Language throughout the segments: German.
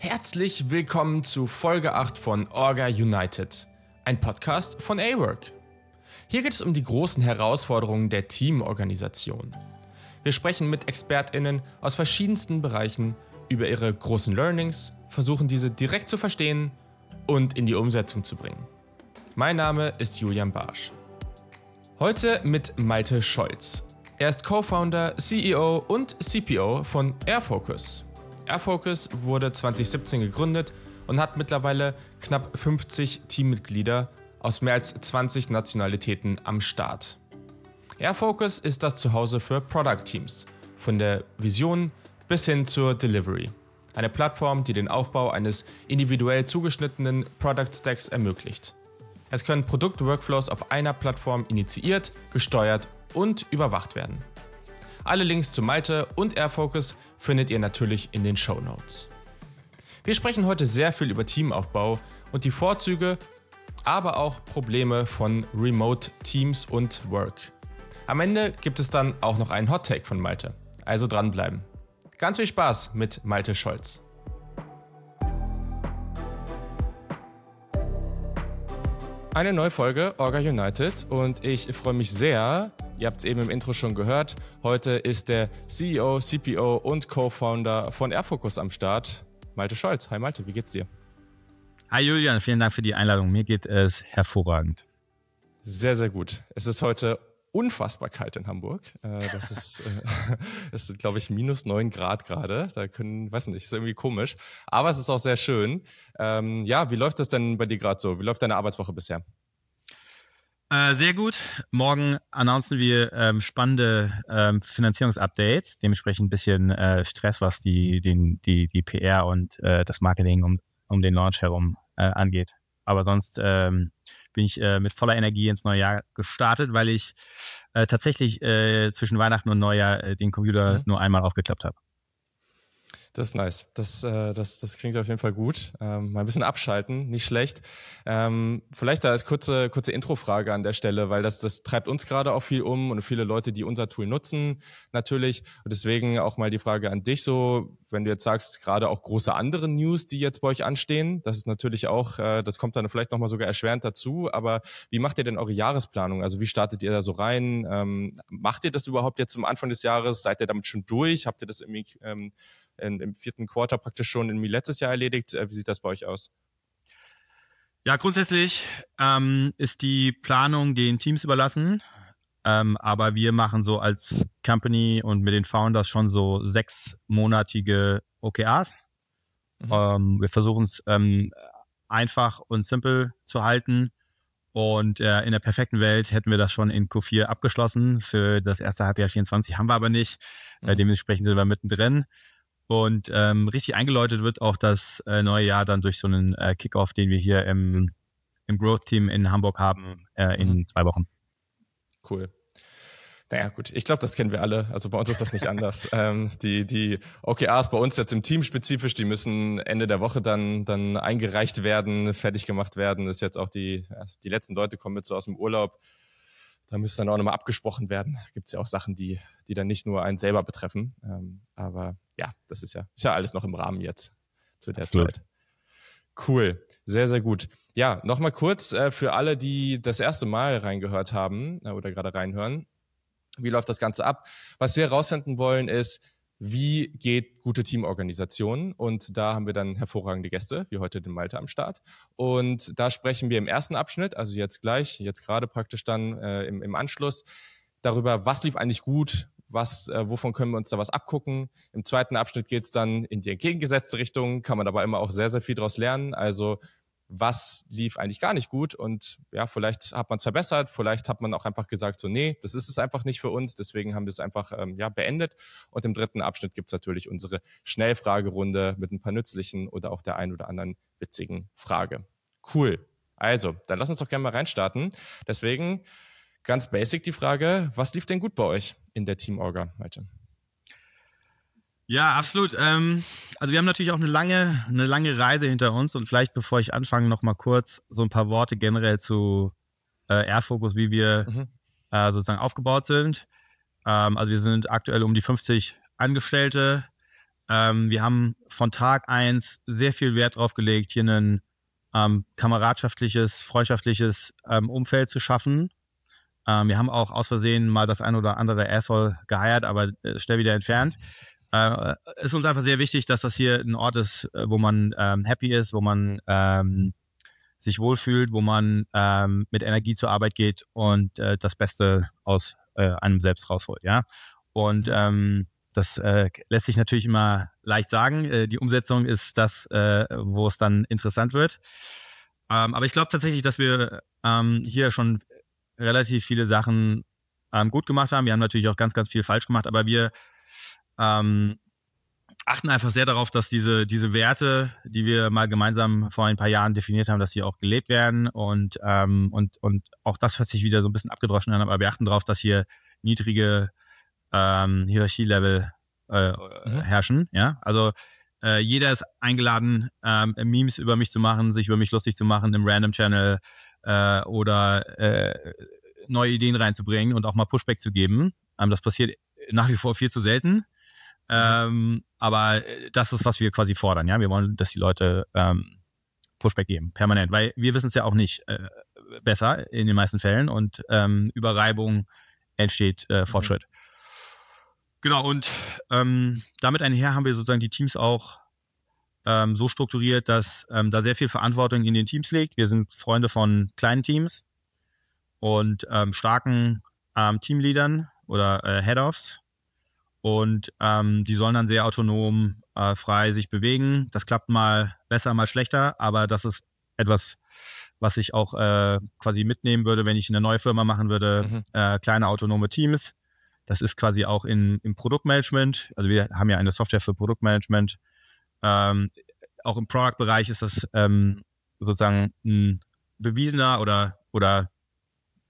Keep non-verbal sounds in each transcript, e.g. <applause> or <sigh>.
Herzlich willkommen zu Folge 8 von Orga United, ein Podcast von A-Work. Hier geht es um die großen Herausforderungen der Teamorganisation. Wir sprechen mit ExpertInnen aus verschiedensten Bereichen über ihre großen Learnings, versuchen diese direkt zu verstehen und in die Umsetzung zu bringen. Mein Name ist Julian Barsch. Heute mit Malte Scholz. Er ist Co-Founder, CEO und CPO von Airfocus. Airfocus wurde 2017 gegründet und hat mittlerweile knapp 50 Teammitglieder aus mehr als 20 Nationalitäten am Start. Airfocus ist das Zuhause für Product Teams, von der Vision bis hin zur Delivery. Eine Plattform, die den Aufbau eines individuell zugeschnittenen Product Stacks ermöglicht. Es können Produktworkflows auf einer Plattform initiiert, gesteuert und überwacht werden. Alle Links zu Malte und Airfocus findet ihr natürlich in den Show Notes. Wir sprechen heute sehr viel über Teamaufbau und die Vorzüge, aber auch Probleme von Remote Teams und Work. Am Ende gibt es dann auch noch einen Hot Take von Malte. Also dranbleiben. Ganz viel Spaß mit Malte Scholz. Eine neue Folge Orga United und ich freue mich sehr, ihr habt es eben im Intro schon gehört, heute ist der CEO, CPO und Co-Founder von Airfocus am Start, Malte Scholz. Hi Malte, wie geht's dir? Hi Julian, vielen Dank für die Einladung. Mir geht es hervorragend. Sehr, sehr gut. Es ist heute unfassbar kalt in Hamburg. Äh, das ist, äh, <laughs> das sind, glaube ich, minus neun Grad gerade. Da können, weiß nicht, ist irgendwie komisch. Aber es ist auch sehr schön. Ähm, ja, wie läuft das denn bei dir gerade so? Wie läuft deine Arbeitswoche bisher? Äh, sehr gut. Morgen announcen wir ähm, spannende ähm, Finanzierungsupdates. Dementsprechend ein bisschen äh, Stress, was die, den, die, die PR und äh, das Marketing um, um den Launch herum äh, angeht. Aber sonst ähm, bin ich äh, mit voller Energie ins neue Jahr gestartet, weil ich tatsächlich zwischen Weihnachten und Neujahr den Computer mhm. nur einmal aufgeklappt habe. Das ist nice. Das, äh, das, das klingt auf jeden Fall gut. Ähm, mal ein bisschen abschalten, nicht schlecht. Ähm, vielleicht da als kurze, kurze Introfrage an der Stelle, weil das, das treibt uns gerade auch viel um und viele Leute, die unser Tool nutzen, natürlich. Und deswegen auch mal die Frage an dich so, wenn du jetzt sagst, gerade auch große andere News, die jetzt bei euch anstehen, das ist natürlich auch, äh, das kommt dann vielleicht nochmal sogar erschwerend dazu, aber wie macht ihr denn eure Jahresplanung? Also wie startet ihr da so rein? Ähm, macht ihr das überhaupt jetzt zum Anfang des Jahres? Seid ihr damit schon durch? Habt ihr das irgendwie ähm, in, im vierten Quarter praktisch schon irgendwie letztes Jahr erledigt? Äh, wie sieht das bei euch aus? Ja, grundsätzlich ähm, ist die Planung den Teams überlassen. Ähm, aber wir machen so als Company und mit den Founders schon so sechsmonatige OKRs. Mhm. Ähm, wir versuchen es ähm, einfach und simpel zu halten. Und äh, in der perfekten Welt hätten wir das schon in Q4 abgeschlossen. Für das erste Halbjahr 24 haben wir aber nicht. Äh, mhm. Äh, dementsprechend sind wir mittendrin. Und ähm, richtig eingeläutet wird auch das äh, neue Jahr dann durch so einen äh, Kickoff, den wir hier im, im Growth-Team in Hamburg haben, äh, in mhm. zwei Wochen. Cool. Naja, gut, ich glaube, das kennen wir alle. Also bei uns ist das nicht <laughs> anders. ähm, die, die OKRs bei uns jetzt im Team spezifisch, die müssen Ende der Woche dann, dann eingereicht werden, fertig gemacht werden. Das ist jetzt auch die, die letzten Leute kommen mit so aus dem Urlaub. Da müsste dann auch nochmal abgesprochen werden. Da gibt es ja auch Sachen, die, die dann nicht nur einen selber betreffen. Ähm, aber ja, das ist ja, ist ja alles noch im Rahmen jetzt zu der Absolut. Zeit. Cool, sehr, sehr gut. Ja, nochmal kurz äh, für alle, die das erste Mal reingehört haben äh, oder gerade reinhören. Wie läuft das Ganze ab? Was wir herausfinden wollen ist, wie geht gute Teamorganisation? Und da haben wir dann hervorragende Gäste, wie heute den Malte am Start. Und da sprechen wir im ersten Abschnitt, also jetzt gleich, jetzt gerade praktisch dann äh, im, im Anschluss, darüber, was lief eigentlich gut, was, äh, wovon können wir uns da was abgucken. Im zweiten Abschnitt geht es dann in die entgegengesetzte Richtung, kann man aber immer auch sehr, sehr viel daraus lernen. Also was lief eigentlich gar nicht gut und ja, vielleicht hat man es verbessert, vielleicht hat man auch einfach gesagt, so nee, das ist es einfach nicht für uns, deswegen haben wir es einfach ähm, ja, beendet. Und im dritten Abschnitt gibt es natürlich unsere Schnellfragerunde mit ein paar nützlichen oder auch der ein oder anderen witzigen Frage. Cool. Also, dann lass uns doch gerne mal reinstarten. Deswegen ganz basic die Frage, was lief denn gut bei euch in der Teamorga, Malte? Ja, absolut. Ähm, also wir haben natürlich auch eine lange, eine lange Reise hinter uns und vielleicht bevor ich anfange, noch mal kurz so ein paar Worte generell zu äh, Airfocus, wie wir mhm. äh, sozusagen aufgebaut sind. Ähm, also wir sind aktuell um die 50 Angestellte, ähm, wir haben von Tag eins sehr viel Wert drauf gelegt, hier ein ähm, kameradschaftliches, freundschaftliches ähm, Umfeld zu schaffen. Ähm, wir haben auch aus Versehen mal das ein oder andere Asshole geheiert, aber äh, schnell wieder entfernt. <laughs> Äh, ist uns einfach sehr wichtig, dass das hier ein Ort ist, äh, wo man ähm, happy ist, wo man ähm, sich wohlfühlt, wo man ähm, mit Energie zur Arbeit geht und äh, das Beste aus äh, einem selbst rausholt, ja. Und ähm, das äh, lässt sich natürlich immer leicht sagen. Äh, die Umsetzung ist das, äh, wo es dann interessant wird. Ähm, aber ich glaube tatsächlich, dass wir ähm, hier schon relativ viele Sachen ähm, gut gemacht haben. Wir haben natürlich auch ganz, ganz viel falsch gemacht, aber wir ähm, achten einfach sehr darauf, dass diese, diese Werte, die wir mal gemeinsam vor ein paar Jahren definiert haben, dass sie auch gelebt werden und, ähm, und, und auch das hört sich wieder so ein bisschen abgedroschen an, aber wir achten darauf, dass hier niedrige ähm, Hierarchielevel äh, mhm. herrschen. Ja, also äh, jeder ist eingeladen, ähm, Memes über mich zu machen, sich über mich lustig zu machen im Random Channel äh, oder äh, neue Ideen reinzubringen und auch mal Pushback zu geben. Ähm, das passiert nach wie vor viel zu selten. Ähm, aber das ist, was wir quasi fordern. Ja, wir wollen, dass die Leute ähm, Pushback geben, permanent, weil wir wissen es ja auch nicht äh, besser in den meisten Fällen und ähm, über Reibung entsteht äh. Fortschritt. Mhm. Genau, und ähm, damit einher haben wir sozusagen die Teams auch ähm, so strukturiert, dass ähm, da sehr viel Verantwortung in den Teams liegt. Wir sind Freunde von kleinen Teams und ähm, starken ähm, Teamleadern oder äh, Head-Offs. Und ähm, die sollen dann sehr autonom, äh, frei sich bewegen. Das klappt mal besser, mal schlechter, aber das ist etwas, was ich auch äh, quasi mitnehmen würde, wenn ich eine neue Firma machen würde. Mhm. Äh, kleine autonome Teams das ist quasi auch in, im Produktmanagement. Also wir haben ja eine Software für Produktmanagement. Ähm, auch im Product-Bereich ist das ähm, sozusagen ein bewiesener oder, oder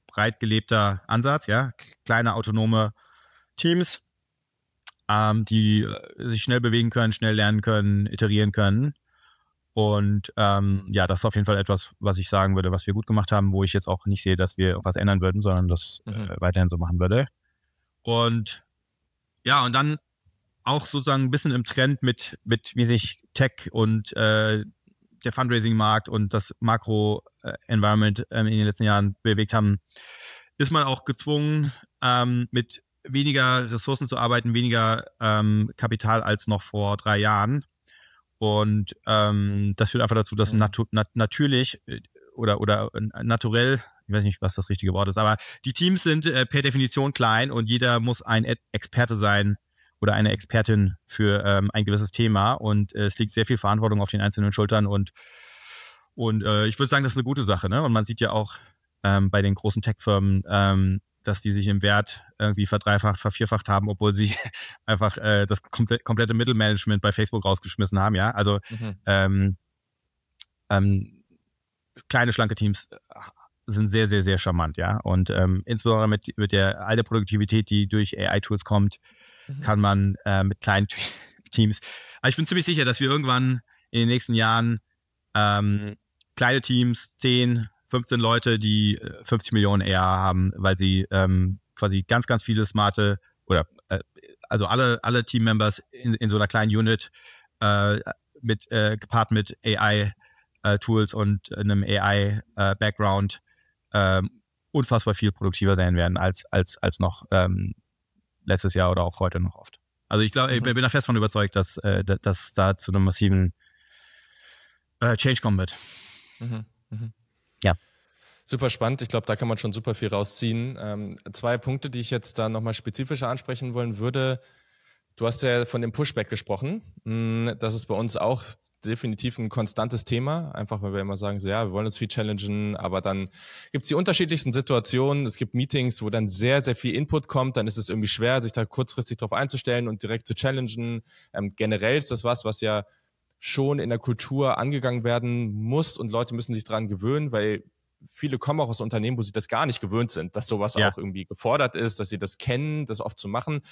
breit gelebter Ansatz, ja. Kleine autonome Teams, ähm, die äh, sich schnell bewegen können, schnell lernen können, iterieren können. Und ähm, ja, das ist auf jeden Fall etwas, was ich sagen würde, was wir gut gemacht haben, wo ich jetzt auch nicht sehe, dass wir was ändern würden, sondern das mhm. äh, weiterhin so machen würde. Und ja, und dann auch sozusagen ein bisschen im Trend mit, mit wie sich Tech und äh, der Fundraising-Markt und das Makro-Environment äh, in den letzten Jahren bewegt haben, ist man auch gezwungen, ähm, mit weniger Ressourcen zu arbeiten, weniger ähm, Kapital als noch vor drei Jahren. Und ähm, das führt einfach dazu, dass mhm. natu nat natürlich äh, oder, oder äh, naturell ich weiß nicht, was das richtige Wort ist, aber die Teams sind äh, per Definition klein und jeder muss ein Experte sein oder eine Expertin für ähm, ein gewisses Thema und äh, es liegt sehr viel Verantwortung auf den einzelnen Schultern und, und äh, ich würde sagen, das ist eine gute Sache. Ne? Und man sieht ja auch ähm, bei den großen Tech-Firmen, ähm, dass die sich im Wert irgendwie verdreifacht, vervierfacht haben, obwohl sie <laughs> einfach äh, das komple komplette Mittelmanagement bei Facebook rausgeschmissen haben. Ja, also mhm. ähm, ähm, kleine, schlanke Teams sind sehr, sehr, sehr charmant, ja. Und ähm, insbesondere mit, mit der all der Produktivität, die durch AI-Tools kommt, mhm. kann man äh, mit kleinen <laughs> Teams. Aber ich bin ziemlich sicher, dass wir irgendwann in den nächsten Jahren ähm, kleine Teams, 10, 15 Leute, die 50 äh, Millionen AR haben, weil sie ähm, quasi ganz, ganz viele smarte oder äh, also alle, alle Team-Members in, in so einer kleinen Unit äh, mit, äh, gepaart mit AI-Tools äh, und einem AI-Background ähm, unfassbar viel produktiver sein werden als, als, als noch ähm, letztes Jahr oder auch heute noch oft. Also ich glaube, mhm. ich bin da fest von überzeugt, dass, äh, dass da zu einem massiven äh, Change kommen wird. Mhm. Mhm. Ja. Super spannend. Ich glaube, da kann man schon super viel rausziehen. Ähm, zwei Punkte, die ich jetzt da nochmal spezifischer ansprechen wollen würde. Du hast ja von dem Pushback gesprochen. Mm, das ist bei uns auch definitiv ein konstantes Thema, einfach weil wir immer sagen, so ja, wir wollen uns viel challengen, aber dann gibt es die unterschiedlichsten Situationen. Es gibt Meetings, wo dann sehr, sehr viel Input kommt, dann ist es irgendwie schwer, sich da kurzfristig drauf einzustellen und direkt zu challengen. Ähm, generell ist das was, was ja schon in der Kultur angegangen werden muss und Leute müssen sich dran gewöhnen, weil viele kommen auch aus Unternehmen, wo sie das gar nicht gewöhnt sind, dass sowas ja. auch irgendwie gefordert ist, dass sie das kennen, das oft zu machen.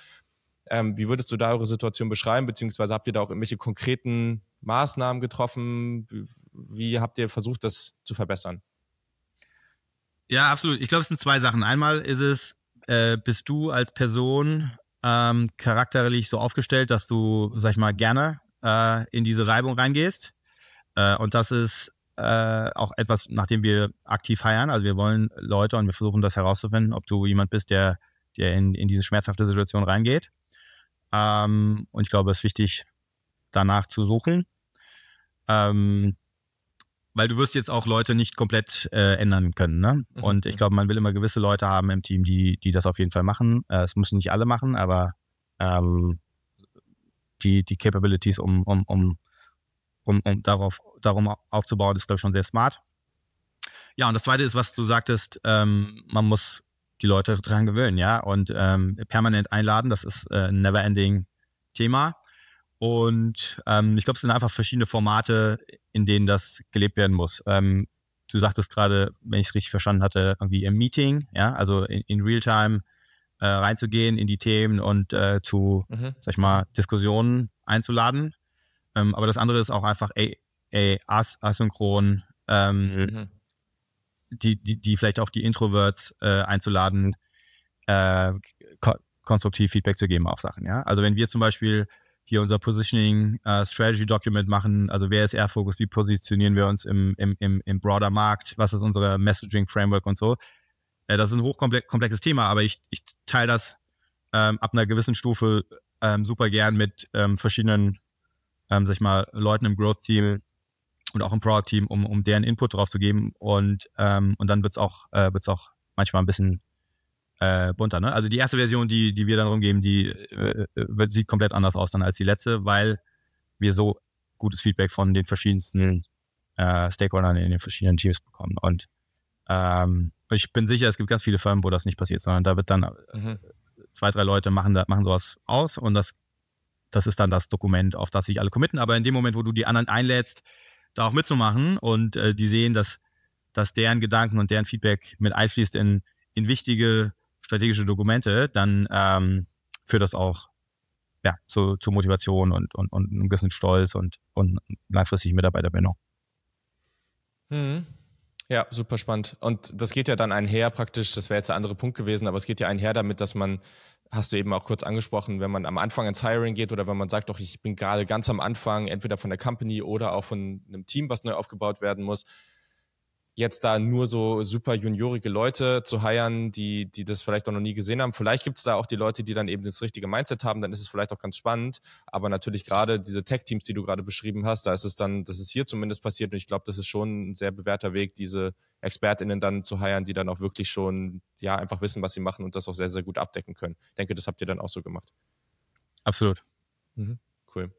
Ähm, wie würdest du da eure Situation beschreiben, beziehungsweise habt ihr da auch irgendwelche konkreten Maßnahmen getroffen? Wie, wie habt ihr versucht, das zu verbessern? Ja, absolut. Ich glaube, es sind zwei Sachen. Einmal ist es, äh, bist du als Person ähm, charakterlich so aufgestellt, dass du, sag ich mal, gerne äh, in diese Reibung reingehst. Äh, und das ist äh, auch etwas, nachdem wir aktiv feiern. Also wir wollen Leute und wir versuchen das herauszufinden, ob du jemand bist, der, der in, in diese schmerzhafte Situation reingeht. Ähm, und ich glaube, es ist wichtig, danach zu suchen. Ähm, weil du wirst jetzt auch Leute nicht komplett äh, ändern können. Ne? Mhm. Und ich glaube, man will immer gewisse Leute haben im Team, die, die das auf jeden Fall machen. Äh, es müssen nicht alle machen, aber ähm, die, die Capabilities, um, um, um, um, um darauf, darum aufzubauen, ist, glaube ich, schon sehr smart. Ja, und das Zweite ist, was du sagtest, ähm, man muss die Leute dran gewöhnen, ja, und ähm, permanent einladen, das ist äh, ein never-ending Thema. Und ähm, ich glaube, es sind einfach verschiedene Formate, in denen das gelebt werden muss. Ähm, du sagtest gerade, wenn ich es richtig verstanden hatte, irgendwie im Meeting, ja, also in, in Realtime äh, reinzugehen in die Themen und äh, zu, mhm. sag ich mal, Diskussionen einzuladen. Ähm, aber das andere ist auch einfach ey, ey, as asynchron, ähm, mhm. Die, die, die vielleicht auch die Introverts äh, einzuladen, äh, ko konstruktiv Feedback zu geben auf Sachen. Ja? Also wenn wir zum Beispiel hier unser Positioning uh, Strategy Document machen. Also wer ist Airfocus, wie positionieren wir uns im, im, im, im broader Markt, was ist unsere Messaging Framework und so. Äh, das ist ein hochkomplexes Thema, aber ich, ich teile das ähm, ab einer gewissen Stufe ähm, super gern mit ähm, verschiedenen, ähm, sag ich mal, Leuten im Growth-Team und auch im Product-Team, um, um deren Input drauf zu geben. Und, ähm, und dann wird's auch, äh, wird's auch manchmal ein bisschen äh, bunter. Ne? Also die erste Version, die, die wir dann rumgeben, die äh, wird, sieht komplett anders aus dann als die letzte, weil wir so gutes Feedback von den verschiedensten äh, Stakeholdern in den verschiedenen Teams bekommen. Und ähm, ich bin sicher, es gibt ganz viele Firmen, wo das nicht passiert, sondern da wird dann mhm. zwei, drei Leute machen, da, machen sowas aus und das, das ist dann das Dokument, auf das sich alle committen. Aber in dem Moment, wo du die anderen einlädst, da auch mitzumachen und äh, die sehen, dass, dass deren Gedanken und deren Feedback mit einfließt in, in wichtige strategische Dokumente, dann ähm, führt das auch ja, zu, zu Motivation und, und, und einem gewissen Stolz und, und langfristig Mitarbeiterbindung. Mhm. Ja, super spannend. Und das geht ja dann einher praktisch, das wäre jetzt der andere Punkt gewesen, aber es geht ja einher damit, dass man, hast du eben auch kurz angesprochen, wenn man am Anfang ins Hiring geht oder wenn man sagt, doch, ich bin gerade ganz am Anfang, entweder von der Company oder auch von einem Team, was neu aufgebaut werden muss, jetzt da nur so super juniorige Leute zu heiren, die, die das vielleicht auch noch nie gesehen haben. Vielleicht gibt es da auch die Leute, die dann eben das richtige Mindset haben, dann ist es vielleicht auch ganz spannend. Aber natürlich gerade diese Tech-Teams, die du gerade beschrieben hast, da ist es dann, das ist hier zumindest passiert und ich glaube, das ist schon ein sehr bewährter Weg, diese ExpertInnen dann zu heiren, die dann auch wirklich schon, ja, einfach wissen, was sie machen und das auch sehr, sehr gut abdecken können. Ich denke, das habt ihr dann auch so gemacht. Absolut. Mhm, cool.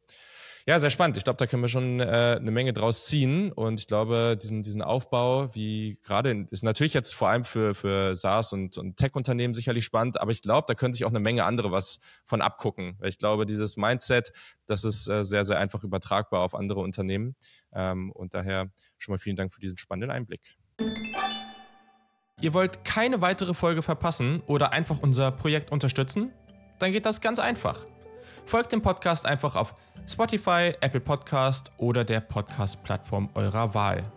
Ja, sehr spannend. Ich glaube, da können wir schon äh, eine Menge draus ziehen. Und ich glaube, diesen, diesen Aufbau, wie gerade, ist natürlich jetzt vor allem für, für SaaS und, und Tech-Unternehmen sicherlich spannend, aber ich glaube, da können sich auch eine Menge andere was von abgucken. Weil ich glaube, dieses Mindset, das ist äh, sehr, sehr einfach übertragbar auf andere Unternehmen. Ähm, und daher schon mal vielen Dank für diesen spannenden Einblick. Ihr wollt keine weitere Folge verpassen oder einfach unser Projekt unterstützen? Dann geht das ganz einfach. Folgt dem Podcast einfach auf Spotify, Apple Podcast oder der Podcast-Plattform eurer Wahl.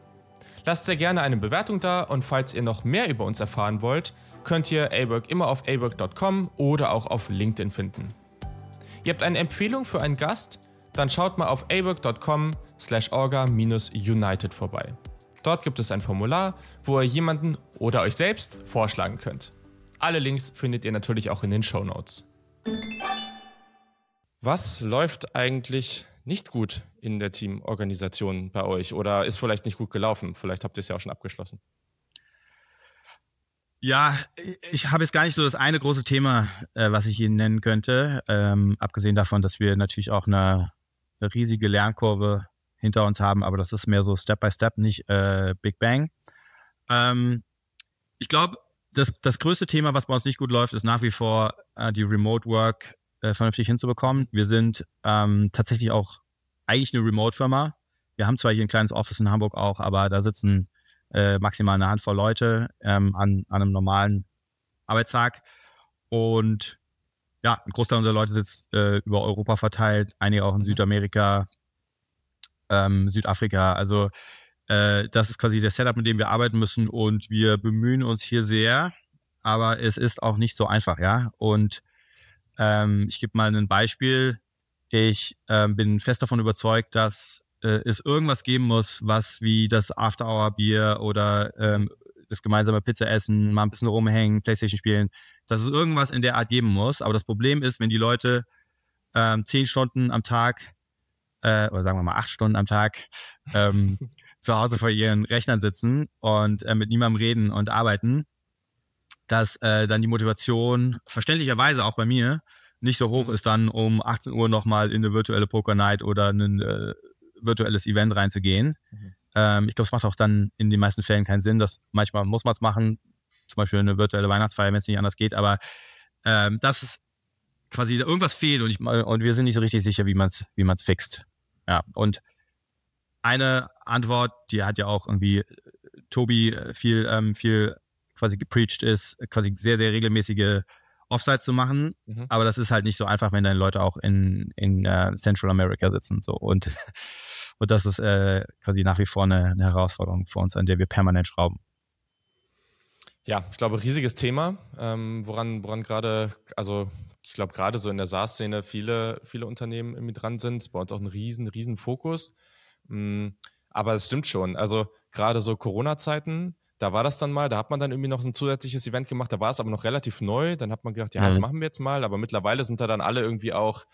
Lasst sehr gerne eine Bewertung da und falls ihr noch mehr über uns erfahren wollt, könnt ihr AWork immer auf awork.com oder auch auf LinkedIn finden. Ihr habt eine Empfehlung für einen Gast? Dann schaut mal auf awork.com slash orga-united vorbei. Dort gibt es ein Formular, wo ihr jemanden oder euch selbst vorschlagen könnt. Alle Links findet ihr natürlich auch in den Show Notes. Was läuft eigentlich nicht gut in der Teamorganisation bei euch oder ist vielleicht nicht gut gelaufen? Vielleicht habt ihr es ja auch schon abgeschlossen. Ja, ich habe jetzt gar nicht so das eine große Thema, äh, was ich Ihnen nennen könnte. Ähm, abgesehen davon, dass wir natürlich auch eine, eine, riesige Lernkurve hinter uns haben, aber das ist mehr so Step by Step, nicht äh, Big Bang. Ähm, ich glaube, das, das größte Thema, was bei uns nicht gut läuft, ist nach wie vor äh, die Remote Work äh, vernünftig hinzubekommen. Wir sind ähm, tatsächlich auch eigentlich eine Remote-Firma. Wir haben zwar hier ein kleines Office in Hamburg auch, aber da sitzen äh, maximal eine Handvoll Leute ähm, an, an einem normalen Arbeitstag. Und ja, ein Großteil unserer Leute sitzt äh, über Europa verteilt, einige auch in mhm. Südamerika, ähm, Südafrika. Also äh, das ist quasi der Setup, mit dem wir arbeiten müssen und wir bemühen uns hier sehr, aber es ist auch nicht so einfach, ja. Und Ähm, ich gebe mal ein Beispiel. Ich äh, bin fest davon überzeugt, dass äh, es irgendwas geben muss, was wie das After-Hour-Bier oder ähm, das gemeinsame Pizza essen, mal ein bisschen rumhängen, Playstation spielen, dass es irgendwas in der Art geben muss. Aber das Problem ist, wenn die Leute ähm, zehn Stunden am Tag äh, oder sagen wir mal acht Stunden am Tag ähm, <laughs> zu Hause vor ihren Rechnern sitzen und äh, mit niemandem reden und arbeiten, dass äh, dann die Motivation verständlicherweise auch bei mir nicht so hoch ist, dann um 18 Uhr nochmal in eine virtuelle Poker Night oder ein äh, virtuelles Event reinzugehen. Mhm. Ähm, ich glaube, es macht auch dann in den meisten Fällen keinen Sinn. Dass manchmal muss man es machen, zum Beispiel eine virtuelle Weihnachtsfeier, wenn es nicht anders geht. Aber ähm, das ist quasi irgendwas fehlt und, ich, und wir sind nicht so richtig sicher, wie man es wie man's fixt. Ja, und eine Antwort, die hat ja auch irgendwie äh, Tobi äh, viel, ähm, viel quasi gepreacht ist, quasi sehr, sehr regelmäßige Offside zu machen. Mhm. Aber das ist halt nicht so einfach, wenn deine Leute auch in, in uh, Central America sitzen. So. Und, <laughs> und das ist äh, quasi nach wie vor eine, eine Herausforderung für uns, an der wir permanent schrauben. Ja, ich glaube, riesiges Thema, ähm, woran, woran gerade, also ich glaube, gerade so in der SaaS-Szene viele, viele Unternehmen irgendwie dran sind. Bei uns auch ein riesen, riesen Fokus. Mhm. Aber es stimmt schon. Also gerade so Corona-Zeiten, da war das dann mal, da hat man dann irgendwie noch ein zusätzliches Event gemacht, da war es aber noch relativ neu. Dann hat man gedacht, ja, mhm. das machen wir jetzt mal. Aber mittlerweile sind da dann alle irgendwie auch,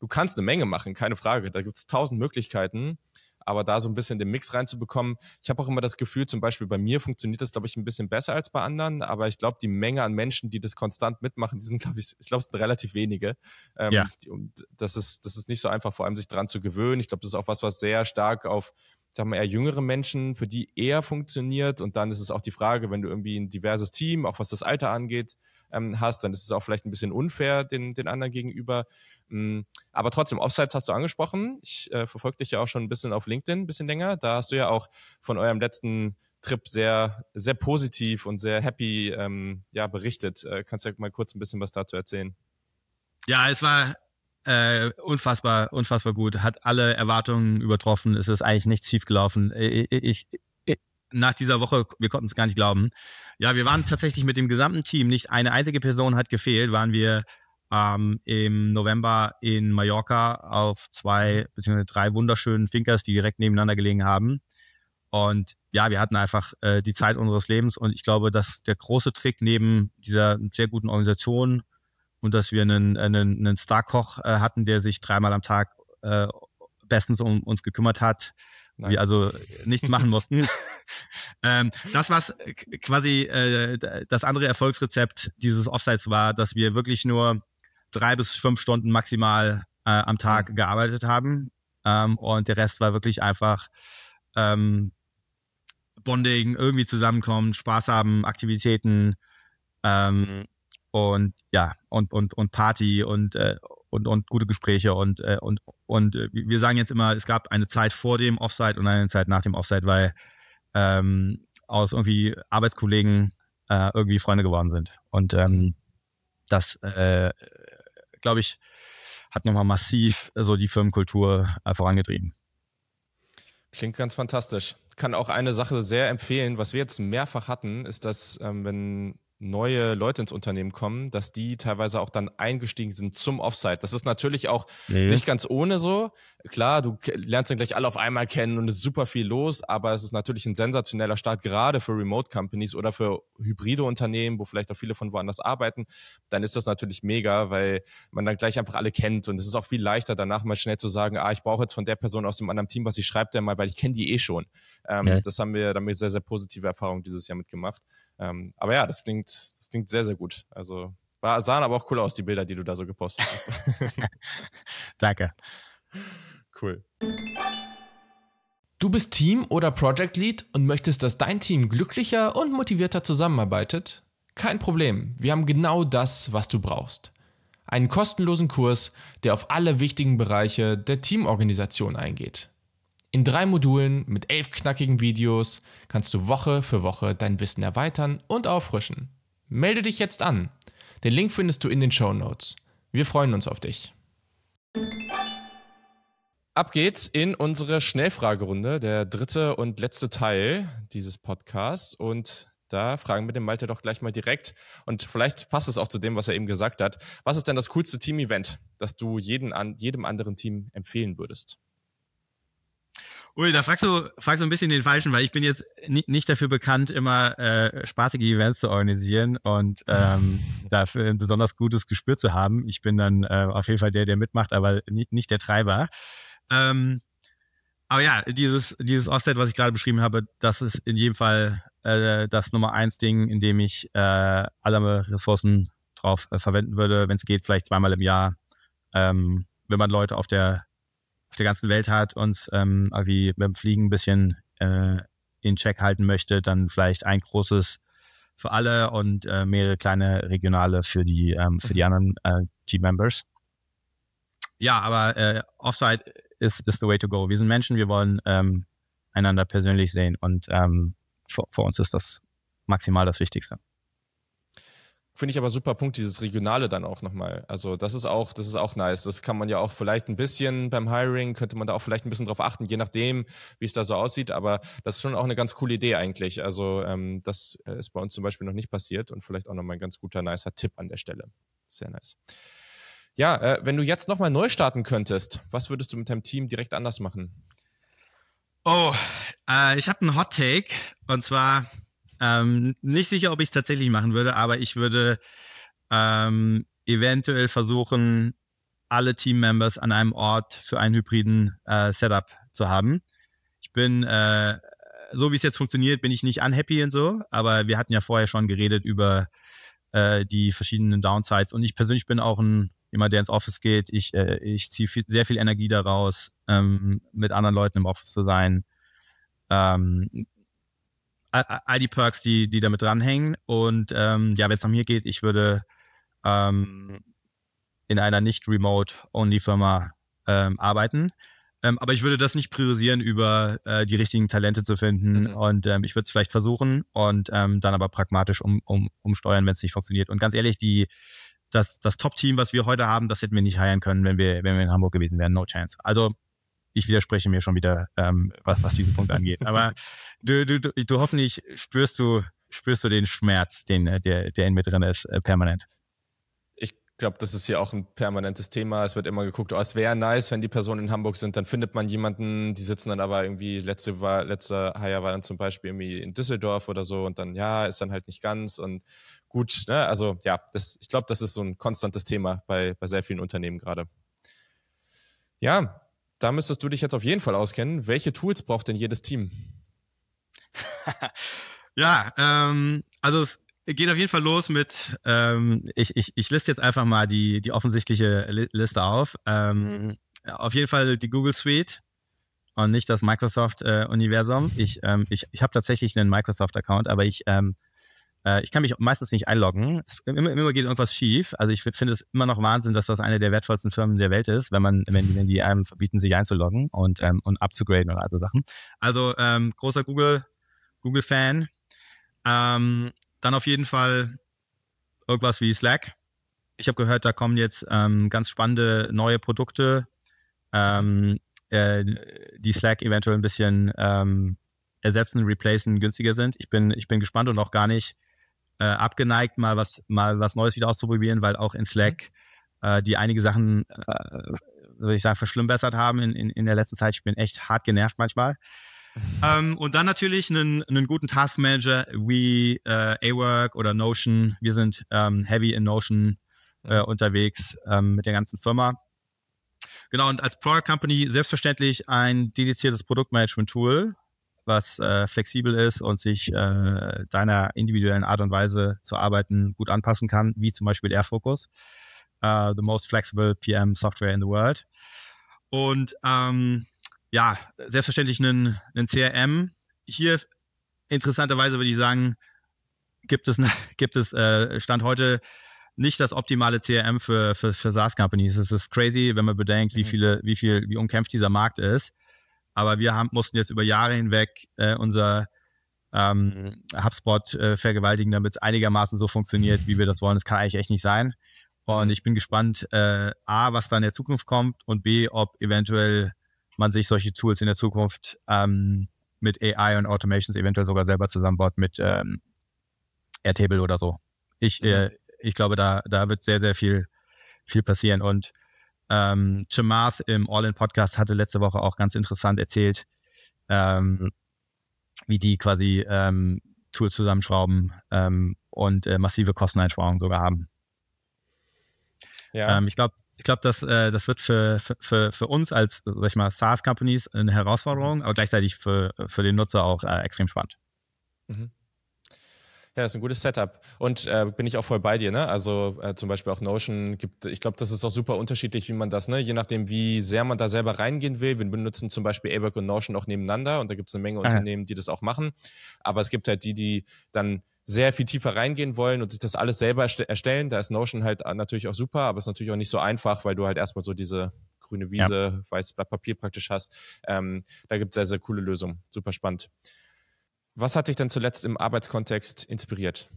du kannst eine Menge machen, keine Frage. Da gibt es tausend Möglichkeiten aber da so ein bisschen den Mix reinzubekommen. Ich habe auch immer das Gefühl, zum Beispiel bei mir funktioniert das, glaube ich, ein bisschen besser als bei anderen, aber ich glaube, die Menge an Menschen, die das konstant mitmachen, die sind, glaube ich, ich glaube, es sind relativ wenige. Ähm, ja. Und das ist, das ist nicht so einfach, vor allem sich dran zu gewöhnen. Ich glaube, das ist auch was, was sehr stark auf sag mal, eher jüngere Menschen, für die eher funktioniert. Und dann ist es auch die Frage, wenn du irgendwie ein diverses Team, auch was das Alter angeht, ähm, hast, dann ist es auch vielleicht ein bisschen unfair den, den anderen gegenüber. Mm, aber trotzdem, Offsites hast du angesprochen. Ich äh, verfolge dich ja auch schon ein bisschen auf LinkedIn, ein bisschen länger. Da hast du ja auch von eurem letzten Trip sehr, sehr positiv und sehr happy ähm, ja, berichtet. Äh, kannst du ja mal kurz ein bisschen was dazu erzählen? Ja, es war äh, unfassbar, unfassbar gut. Hat alle Erwartungen übertroffen. Es ist eigentlich nichts schief gelaufen. Ich, ich, ich, nach dieser Woche, wir konnten es gar nicht glauben. Ja, wir waren tatsächlich mit dem gesamten Team, nicht eine einzige Person hat gefehlt, waren wir ähm, im November in Mallorca auf zwei beziehungsweise drei wunderschönen Finkers, die direkt nebeneinander gelegen haben. Und ja, wir hatten einfach äh, die Zeit unseres Lebens und ich glaube, dass der große Trick neben dieser sehr guten Organisation und dass wir einen, einen, einen Starkoch äh, hatten, der sich dreimal am Tag äh, bestens um uns gekümmert hat, nice. wir also nichts machen <laughs> mussten. ähm, das, was quasi äh, das andere Erfolgsrezept dieses Offsites war, dass wir wirklich nur drei bis fünf Stunden maximal äh, am Tag mhm. gearbeitet haben. Ähm, und der Rest war wirklich einfach ähm, Bonding, irgendwie zusammenkommen, Spaß haben, Aktivitäten ähm, und ja, und, und, und Party und, äh, und, und gute Gespräche und, äh, und, und äh, wir sagen jetzt immer, es gab eine Zeit vor dem Offside und eine Zeit nach dem Offside, weil ähm, aus irgendwie Arbeitskollegen äh, irgendwie Freunde geworden sind. Und ähm, das äh, glaube ich, hat nochmal massiv so die Firmenkultur äh, vorangetrieben. Klingt ganz fantastisch. Kann auch eine Sache sehr empfehlen, was wir jetzt mehrfach hatten, ist, dass ähm, wenn neue Leute ins Unternehmen kommen, dass die teilweise auch dann eingestiegen sind zum Offsite. Das ist natürlich auch nee. nicht ganz ohne so. Klar, du lernst dann gleich alle auf einmal kennen und es ist super viel los, aber es ist natürlich ein sensationeller Start, gerade für Remote Companies oder für hybride Unternehmen, wo vielleicht auch viele von woanders arbeiten. Dann ist das natürlich mega, weil man dann gleich einfach alle kennt und es ist auch viel leichter danach mal schnell zu sagen, ah, ich brauche jetzt von der Person aus dem anderen Team was, ich schreibe der mal, weil ich kenne die eh schon. Ähm, ja. Das haben wir, da haben wir sehr, sehr positive Erfahrungen dieses Jahr mitgemacht. Ähm, aber ja, das klingt, das klingt sehr, sehr gut. Also war, sahen aber auch cool aus, die Bilder, die du da so gepostet hast. <laughs> Danke. Cool. Du bist Team- oder Project Lead und möchtest, dass dein Team glücklicher und motivierter zusammenarbeitet? Kein Problem, wir haben genau das, was du brauchst. Einen kostenlosen Kurs, der auf alle wichtigen Bereiche der Teamorganisation eingeht. In drei Modulen mit elf knackigen Videos kannst du Woche für Woche dein Wissen erweitern und auffrischen. Melde dich jetzt an. Den Link findest du in den Show Notes. Wir freuen uns auf dich. Ab geht's in unsere Schnellfragerunde, der dritte und letzte Teil dieses Podcasts. Und da fragen wir den Malte doch gleich mal direkt. Und vielleicht passt es auch zu dem, was er eben gesagt hat. Was ist denn das coolste Team-Event, das du jeden an, jedem anderen Team empfehlen würdest? Ui, da fragst du, fragst du ein bisschen den Falschen, weil ich bin jetzt nicht dafür bekannt, immer äh, spaßige Events zu organisieren und ähm, <laughs> dafür ein besonders gutes Gespür zu haben. Ich bin dann äh, auf jeden Fall der, der mitmacht, aber nicht, nicht der Treiber. Ähm, aber ja, dieses, dieses Offset, was ich gerade beschrieben habe, das ist in jedem Fall äh, das Nummer eins Ding, in dem ich äh, alle Ressourcen drauf äh, verwenden würde, wenn es geht, vielleicht zweimal im Jahr. Ähm, wenn man Leute auf der auf der ganzen Welt hat, uns ähm, irgendwie beim Fliegen ein bisschen äh, in Check halten möchte, dann vielleicht ein großes für alle und äh, mehrere kleine regionale für die, ähm, für die mhm. anderen äh, G-Members. Ja, aber äh, Offside ist, ist the way to go. Wir sind Menschen, wir wollen ähm, einander persönlich sehen und ähm, für, für uns ist das maximal das Wichtigste. Finde ich aber super Punkt, dieses Regionale dann auch nochmal. Also das ist auch, das ist auch nice. Das kann man ja auch vielleicht ein bisschen beim Hiring, könnte man da auch vielleicht ein bisschen drauf achten, je nachdem, wie es da so aussieht. Aber das ist schon auch eine ganz coole Idee eigentlich. Also ähm, das äh, ist bei uns zum Beispiel noch nicht passiert und vielleicht auch nochmal ein ganz guter, nicer Tipp an der Stelle. Sehr nice. Ja, äh, wenn du jetzt nochmal neu starten könntest, was würdest du mit deinem Team direkt anders machen? Oh, äh, ich habe einen Hot Take und zwar ähm, nicht sicher, ob ich es tatsächlich machen würde, aber ich würde ähm, eventuell versuchen, alle Team-Members an einem Ort für einen hybriden äh, Setup zu haben. Ich bin, äh, so wie es jetzt funktioniert, bin ich nicht unhappy und so, aber wir hatten ja vorher schon geredet über äh, die verschiedenen Downsides und ich persönlich bin auch ein jemand, der ins Office geht. Ich, äh, ich ziehe sehr viel Energie daraus, ähm, mit anderen Leuten im Office zu sein. Ähm, all die Perks, die, die damit dranhängen. Und ähm, ja, wenn es nach mir geht, ich würde ähm, in einer nicht Remote-Only-Firma ähm, arbeiten. Ähm, aber ich würde das nicht priorisieren, über äh, die richtigen Talente zu finden. Mhm. Und ähm, ich würde es vielleicht versuchen und ähm, dann aber pragmatisch um, um, umsteuern, wenn es nicht funktioniert. Und ganz ehrlich, die, das, das Top-Team, was wir heute haben, das hätten wir nicht heiren können, wenn wir, wenn wir in Hamburg gewesen wären. No chance. Also ich widerspreche mir schon wieder, ähm, was, was diesen Punkt angeht. Aber du, du, du, du hoffentlich spürst du, spürst du den Schmerz, den, äh, der, der in mir drin ist, äh, permanent. Ich glaube, das ist hier auch ein permanentes Thema. Es wird immer geguckt, oh, es wäre nice, wenn die Personen in Hamburg sind, dann findet man jemanden, die sitzen dann aber irgendwie, letzte war, letzte Hire war dann zum Beispiel irgendwie in Düsseldorf oder so und dann, ja, ist dann halt nicht ganz und gut, ne? Also ja, das, ich glaube, das ist so ein konstantes Thema bei, bei sehr vielen Unternehmen gerade. Ja, da müsstest du dich jetzt auf jeden Fall auskennen. Welche Tools braucht denn jedes Team? <laughs> ja, ähm, also es geht auf jeden Fall los mit, ähm, ich, ich, ich liste jetzt einfach mal die, die offensichtliche Liste auf. Ähm, auf jeden Fall die Google Suite und nicht das Microsoft-Universum. Äh, ich ähm, ich, ich habe tatsächlich einen Microsoft-Account, aber ich ähm, äh, ich kann mich meistens nicht einloggen. Immer, immer geht irgendwas schief. Also ich finde es immer noch Wahnsinn, dass das eine der wertvollsten Firmen der Welt ist, wenn man, wenn, wenn die einem verbieten, sich einzuloggen und, ähm, und abzugraden oder also Sachen. Also ähm, großer Google, Google-Fan. Ähm, dann auf jeden Fall irgendwas wie Slack. Ich habe gehört, da kommen jetzt ähm, ganz spannende neue Produkte, ähm, äh, die Slack eventuell ein bisschen ähm, ersetzen, replacen, günstiger sind. Ich bin, ich bin gespannt und auch gar nicht äh, abgeneigt, mal was, mal was Neues wieder auszuprobieren, weil auch in Slack mhm. äh, die einige Sachen, äh, würde ich sagen, verschlimmbessert haben in, in, in der letzten Zeit. Ich bin echt hart genervt manchmal. <laughs> ähm, und dann natürlich einen, einen guten Taskmanager wie äh, A-Work oder Notion. Wir sind ähm, heavy in Notion äh, unterwegs ähm, mit der ganzen Firma. Genau, und als Product Company selbstverständlich ein dediziertes Produktmanagement-Tool, was äh, flexibel ist und sich äh, deiner individuellen Art und Weise zu arbeiten gut anpassen kann, wie zum Beispiel Airfocus, uh, the most flexible PM Software in the world. Und ähm, ja, selbstverständlich einen, einen CRM. Hier interessanterweise würde ich sagen, gibt es, <laughs> gibt es äh, Stand heute nicht das optimale CRM für, für, für SaaS-Companies. Es ist crazy, wenn man bedenkt, wie mhm. viele, wie viel, wie umkämpft dieser Markt ist. Aber wir haben, mussten jetzt über Jahre hinweg äh, unser ähm, HubSpot äh, vergewaltigen, damit es einigermaßen so funktioniert, wie wir das wollen. Das kann eigentlich echt nicht sein. Und ich bin gespannt, äh, A, was da in der Zukunft kommt und B, ob eventuell man sich solche Tools in der Zukunft ähm, mit AI und Automations eventuell sogar selber zusammenbaut mit, ähm, Airtable oder so. Ich, mhm. äh, ich glaube, da, da wird sehr, sehr viel, viel passieren. Und ähm, Chamath im All-In-Podcast hatte letzte Woche auch ganz interessant erzählt, ähm, wie die quasi ähm, Tools zusammenschrauben ähm, und äh, massive Kosteneinsparungen sogar haben. Ja. Ähm, ich glaube, ich glaube, das, äh, das wird für, für, für uns als, sag ich mal, SaaS-Companies eine Herausforderung, aber gleichzeitig für, für den Nutzer auch äh, extrem spannend. Mhm. Ja, das ist ein gutes Setup. Und äh, bin ich auch voll bei dir, ne? Also äh, zum Beispiel auch Notion gibt, ich glaube, das ist auch super unterschiedlich, wie man das, ne? Je nachdem, wie sehr man da selber reingehen will. Wir benutzen zum Beispiel AWork und Notion auch nebeneinander und da gibt es eine Menge Aha. Unternehmen, die das auch machen. Aber es gibt halt die, die dann sehr viel tiefer reingehen wollen und sich das alles selber erstellen. Da ist Notion halt natürlich auch super, aber es ist natürlich auch nicht so einfach, weil du halt erstmal so diese grüne Wiese, ja. weißes Blatt Papier praktisch hast. Ähm, da gibt es sehr, sehr coole Lösungen. Super spannend. Was hat dich denn zuletzt im Arbeitskontext inspiriert?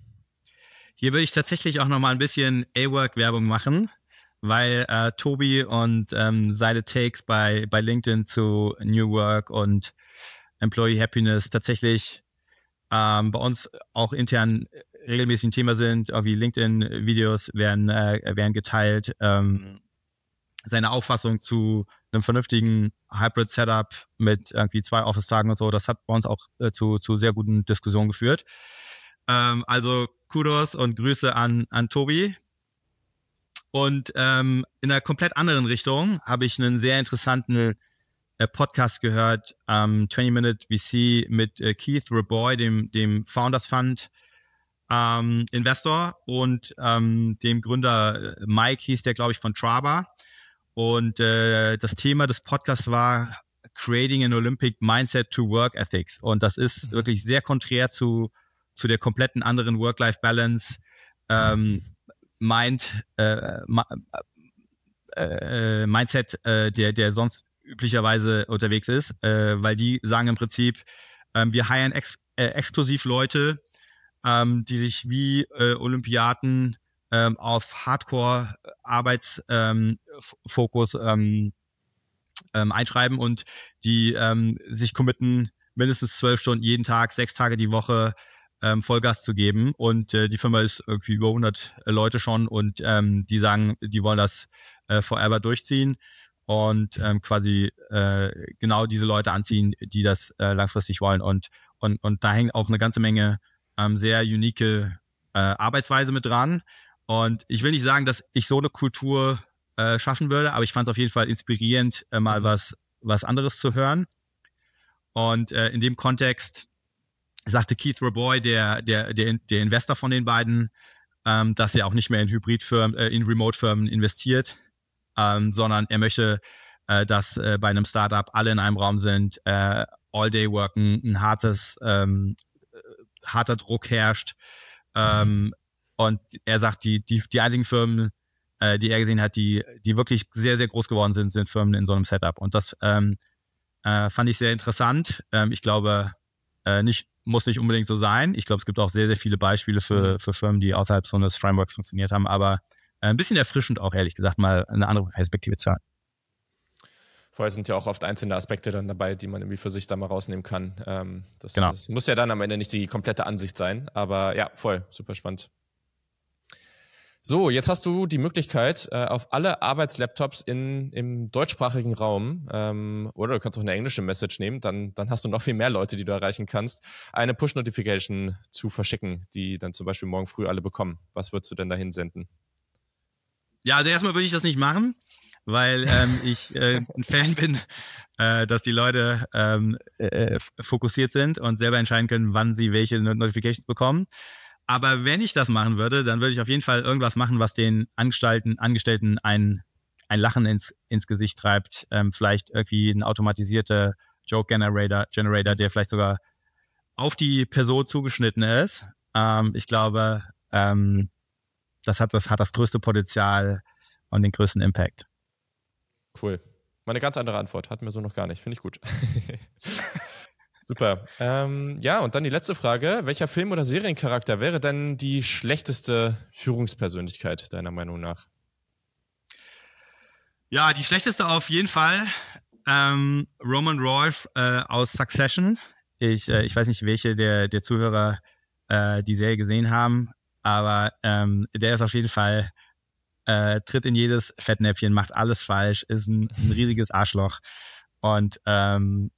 Hier würde ich tatsächlich auch nochmal ein bisschen A-Work-Werbung machen, weil äh, Tobi und ähm, seine Takes bei, bei LinkedIn zu New Work und Employee Happiness tatsächlich ähm, bei uns auch intern regelmäßig ein Thema sind. Irgendwie LinkedIn-Videos werden, äh, werden geteilt. Ähm, seine Auffassung zu einem vernünftigen Hybrid-Setup mit irgendwie zwei Office-Tagen und so, das hat bei uns auch äh, zu, zu sehr guten Diskussionen geführt. Ähm, also Kudos und Grüße an, an Tobi. Und ähm, in einer komplett anderen Richtung habe ich einen sehr interessanten äh, Podcast gehört, ähm, 20 Minute VC mit äh, Keith Raboy, dem, dem Founders Fund ähm, Investor und ähm, dem Gründer äh, Mike hieß der, glaube ich, von Traba. Und äh, das Thema des Podcasts war Creating an Olympic Mindset to Work Ethics. Und das ist mhm. wirklich sehr konträr zu, zu der kompletten anderen Work-Life-Balance. Ähm, Mind, äh, äh, Mindset, äh, der, der sonst üblicherweise unterwegs ist, äh, weil die sagen im Prinzip, ähm, wir heiren ex äh, exklusiv Leute, ähm, die sich wie äh, Olympiaten ähm, auf Hardcore-Arbeitsfokus ähm, ähm, ähm, einschreiben und die ähm, sich committen, mindestens zwölf Stunden jeden Tag, sechs Tage die Woche ähm, Vollgas zu geben. Und äh, die Firma ist irgendwie über 100 Leute schon und die sagen, die wollen das äh, forever durchziehen und ähm, quasi äh, genau diese Leute anziehen, die das äh, langfristig wollen. Und, und, und da hängt auch eine ganze Menge ähm, sehr unique äh, Arbeitsweise mit dran. Und ich will nicht sagen, dass ich so eine Kultur äh, schaffen würde, aber ich fand es auf jeden Fall inspirierend, äh, mal mhm. was, was anderes zu hören. Und äh, in dem Kontext sagte Keith Raboy, der, der, der, der Investor von den beiden, ähm, dass er auch nicht mehr in Hybridfirmen, äh, in Remote-Firmen investiert, ähm, sondern er möchte, äh, dass äh, bei einem Startup alle in einem Raum sind, äh, All-Day worken, ein hartes, ähm, äh, harter Druck herrscht, ähm, und er sagt, die, die, die einzigen Firmen, äh, die er gesehen hat, die, die wirklich sehr, sehr groß geworden sind, sind Firmen in so einem Setup. Und das ähm, äh, fand ich sehr interessant. Ähm, ich glaube, äh, nicht, muss nicht unbedingt so sein. Ich glaube, es gibt auch sehr, sehr viele Beispiele für, mhm. für Firmen, die außerhalb so eines Frameworks funktioniert haben. Aber äh, ein bisschen erfrischend auch, ehrlich gesagt, mal eine andere Perspektive zu haben. Vorher sind ja auch oft einzelne Aspekte dann dabei, die man irgendwie für sich da mal rausnehmen kann. Ähm, das, genau. das muss ja dann am Ende nicht die komplette Ansicht sein. Aber ja, voll, super spannend. So, jetzt hast du die Möglichkeit, äh, auf alle Arbeitslaptops in, im deutschsprachigen Raum, ähm, oder du kannst auch eine englische Message nehmen, dann, dann hast du noch viel mehr Leute, die du erreichen kannst, eine Push-Notification zu verschicken, die dann zum Beispiel morgen früh alle bekommen. Was würdest du denn dahin senden? Ja, also erstmal würde ich das nicht machen, weil ähm, <laughs> ich äh, ein Fan bin, äh, dass die Leute ähm, äh, fokussiert sind und selber entscheiden können, wann sie welche Notifications bekommen. Aber wenn ich das machen würde, dann würde ich auf jeden Fall irgendwas machen, was den Angestellten, Angestellten ein, ein Lachen ins, ins Gesicht treibt. Ähm, vielleicht irgendwie ein automatisierter Joke-Generator, Generator, der vielleicht sogar auf die Person zugeschnitten ist. Ähm, ich glaube, ähm, das, hat, das hat das größte Potenzial und den größten Impact. Cool. Meine ganz andere Antwort. Hatten wir so noch gar nicht. Finde ich gut. <laughs> Super. Ähm, ja, und dann die letzte Frage. Welcher Film- oder Seriencharakter wäre denn die schlechteste Führungspersönlichkeit deiner Meinung nach? Ja, die schlechteste auf jeden Fall ähm, Roman Rolf äh, aus Succession. Ich, äh, ich weiß nicht, welche der, der Zuhörer äh, die Serie gesehen haben. Aber ähm, der ist auf jeden Fall, äh, tritt in jedes Fettnäpfchen, macht alles falsch, ist ein, ein riesiges Arschloch. Und ähm,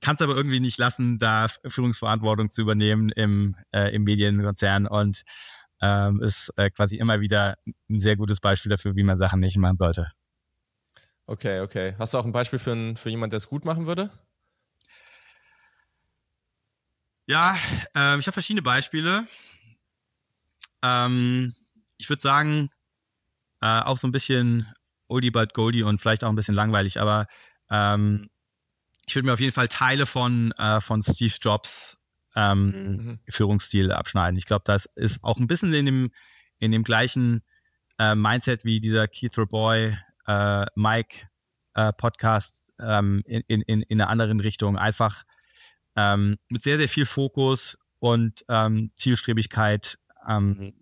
kann es aber irgendwie nicht lassen, da Führungsverantwortung zu übernehmen im, äh, im Medienkonzern und ähm, ist äh, quasi immer wieder ein sehr gutes Beispiel dafür, wie man Sachen nicht machen sollte. Okay, okay. Hast du auch ein Beispiel für, für jemanden, der es gut machen würde? Ja, ähm, ich habe verschiedene Beispiele. Ähm, ich würde sagen, äh, auch so ein bisschen Oldie but Goldie und vielleicht auch ein bisschen langweilig, aber ähm, ich würde mir auf jeden Fall Teile von, äh, von Steve Jobs ähm, mhm. Führungsstil abschneiden. Ich glaube, das ist auch ein bisschen in dem, in dem gleichen äh, Mindset wie dieser Keith Boy, äh, Mike äh, Podcast ähm, in, in, in einer anderen Richtung. Einfach ähm, mit sehr, sehr viel Fokus und ähm, Zielstrebigkeit ähm,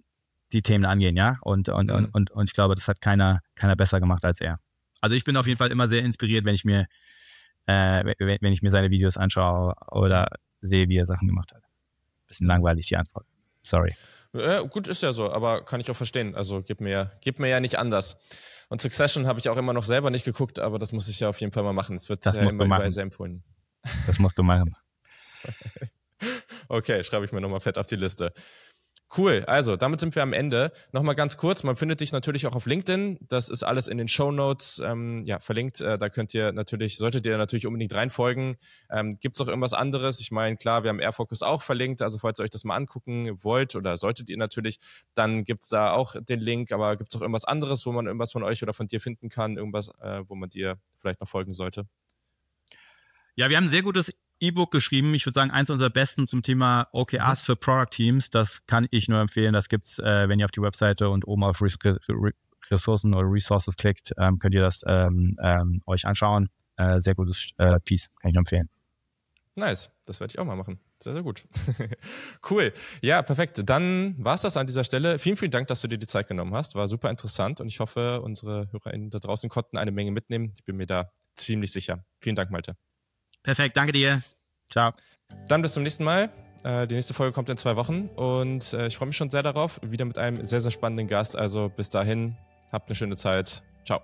die Themen angehen, ja. Und, und, mhm. und, und, und ich glaube, das hat keiner, keiner besser gemacht als er. Also ich bin auf jeden Fall immer sehr inspiriert, wenn ich mir, äh, wenn, ich mir seine Videos anschaue oder sehe, wie er Sachen gemacht hat. Bisschen langweilig die Antwort. Sorry. Ja, gut, ist ja so, aber kann ich auch verstehen. Also gib mir, gib mir ja nicht anders. Und Succession habe ich auch immer noch selber nicht geguckt, aber das muss ich ja auf jeden Fall mal machen. Es wird das ja immer überall sehr empfohlen. Das musst du machen. <laughs> okay, schreibe ich mir nochmal fett auf die Liste. Cool, also damit sind wir am Ende. Nochmal ganz kurz, man findet dich natürlich auch auf LinkedIn. Das ist alles in den Show Notes ähm, ja, verlinkt. Äh, da könnt ihr natürlich, solltet ihr natürlich unbedingt reinfolgen. Ähm, Gibt es auch irgendwas anderes? Ich meine, klar, wir haben Airfocus auch verlinkt. Also falls ihr euch das mal angucken wollt oder solltet ihr natürlich, dann gibt es da auch den Link. Aber gibt es auch irgendwas anderes, wo man irgendwas von euch oder von dir finden kann? Irgendwas, äh, wo man dir vielleicht noch folgen sollte? Ja, wir haben ein sehr gutes E-Book geschrieben. Ich würde sagen, eins unserer besten zum Thema OKRs für Product Teams. Das kann ich nur empfehlen. Das gibt's, äh, wenn ihr auf die Webseite und oben auf Ressourcen oder Resources klickt, ähm, könnt ihr das ähm, ähm, euch anschauen. Äh, sehr gutes äh, Piece, kann ich nur empfehlen. Nice, das werde ich auch mal machen. Sehr, sehr gut. <laughs> cool. Ja, perfekt. Dann war es das an dieser Stelle. Vielen, vielen Dank, dass du dir die Zeit genommen hast. War super interessant und ich hoffe, unsere HörerInnen da draußen konnten eine Menge mitnehmen. Ich bin mir da ziemlich sicher. Vielen Dank, Malte. Perfekt, danke dir. Ciao. Dann bis zum nächsten Mal. Äh, die nächste Folge kommt in zwei Wochen und äh, ich freue mich schon sehr darauf. Wieder mit einem sehr, sehr spannenden Gast. Also bis dahin, habt eine schöne Zeit. Ciao.